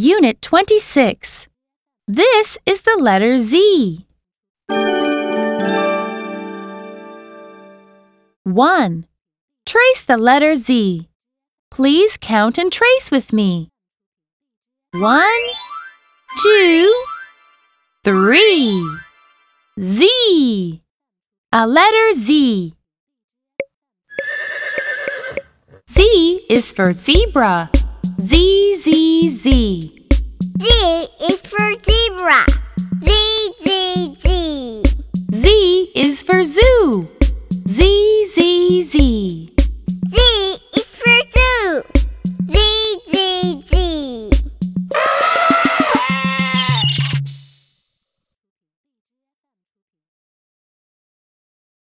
Unit 26. This is the letter Z. 1. Trace the letter Z. Please count and trace with me. 1, 2, 3. Z. A letter Z. Z is for zebra. Z, Z, Z. for zoo.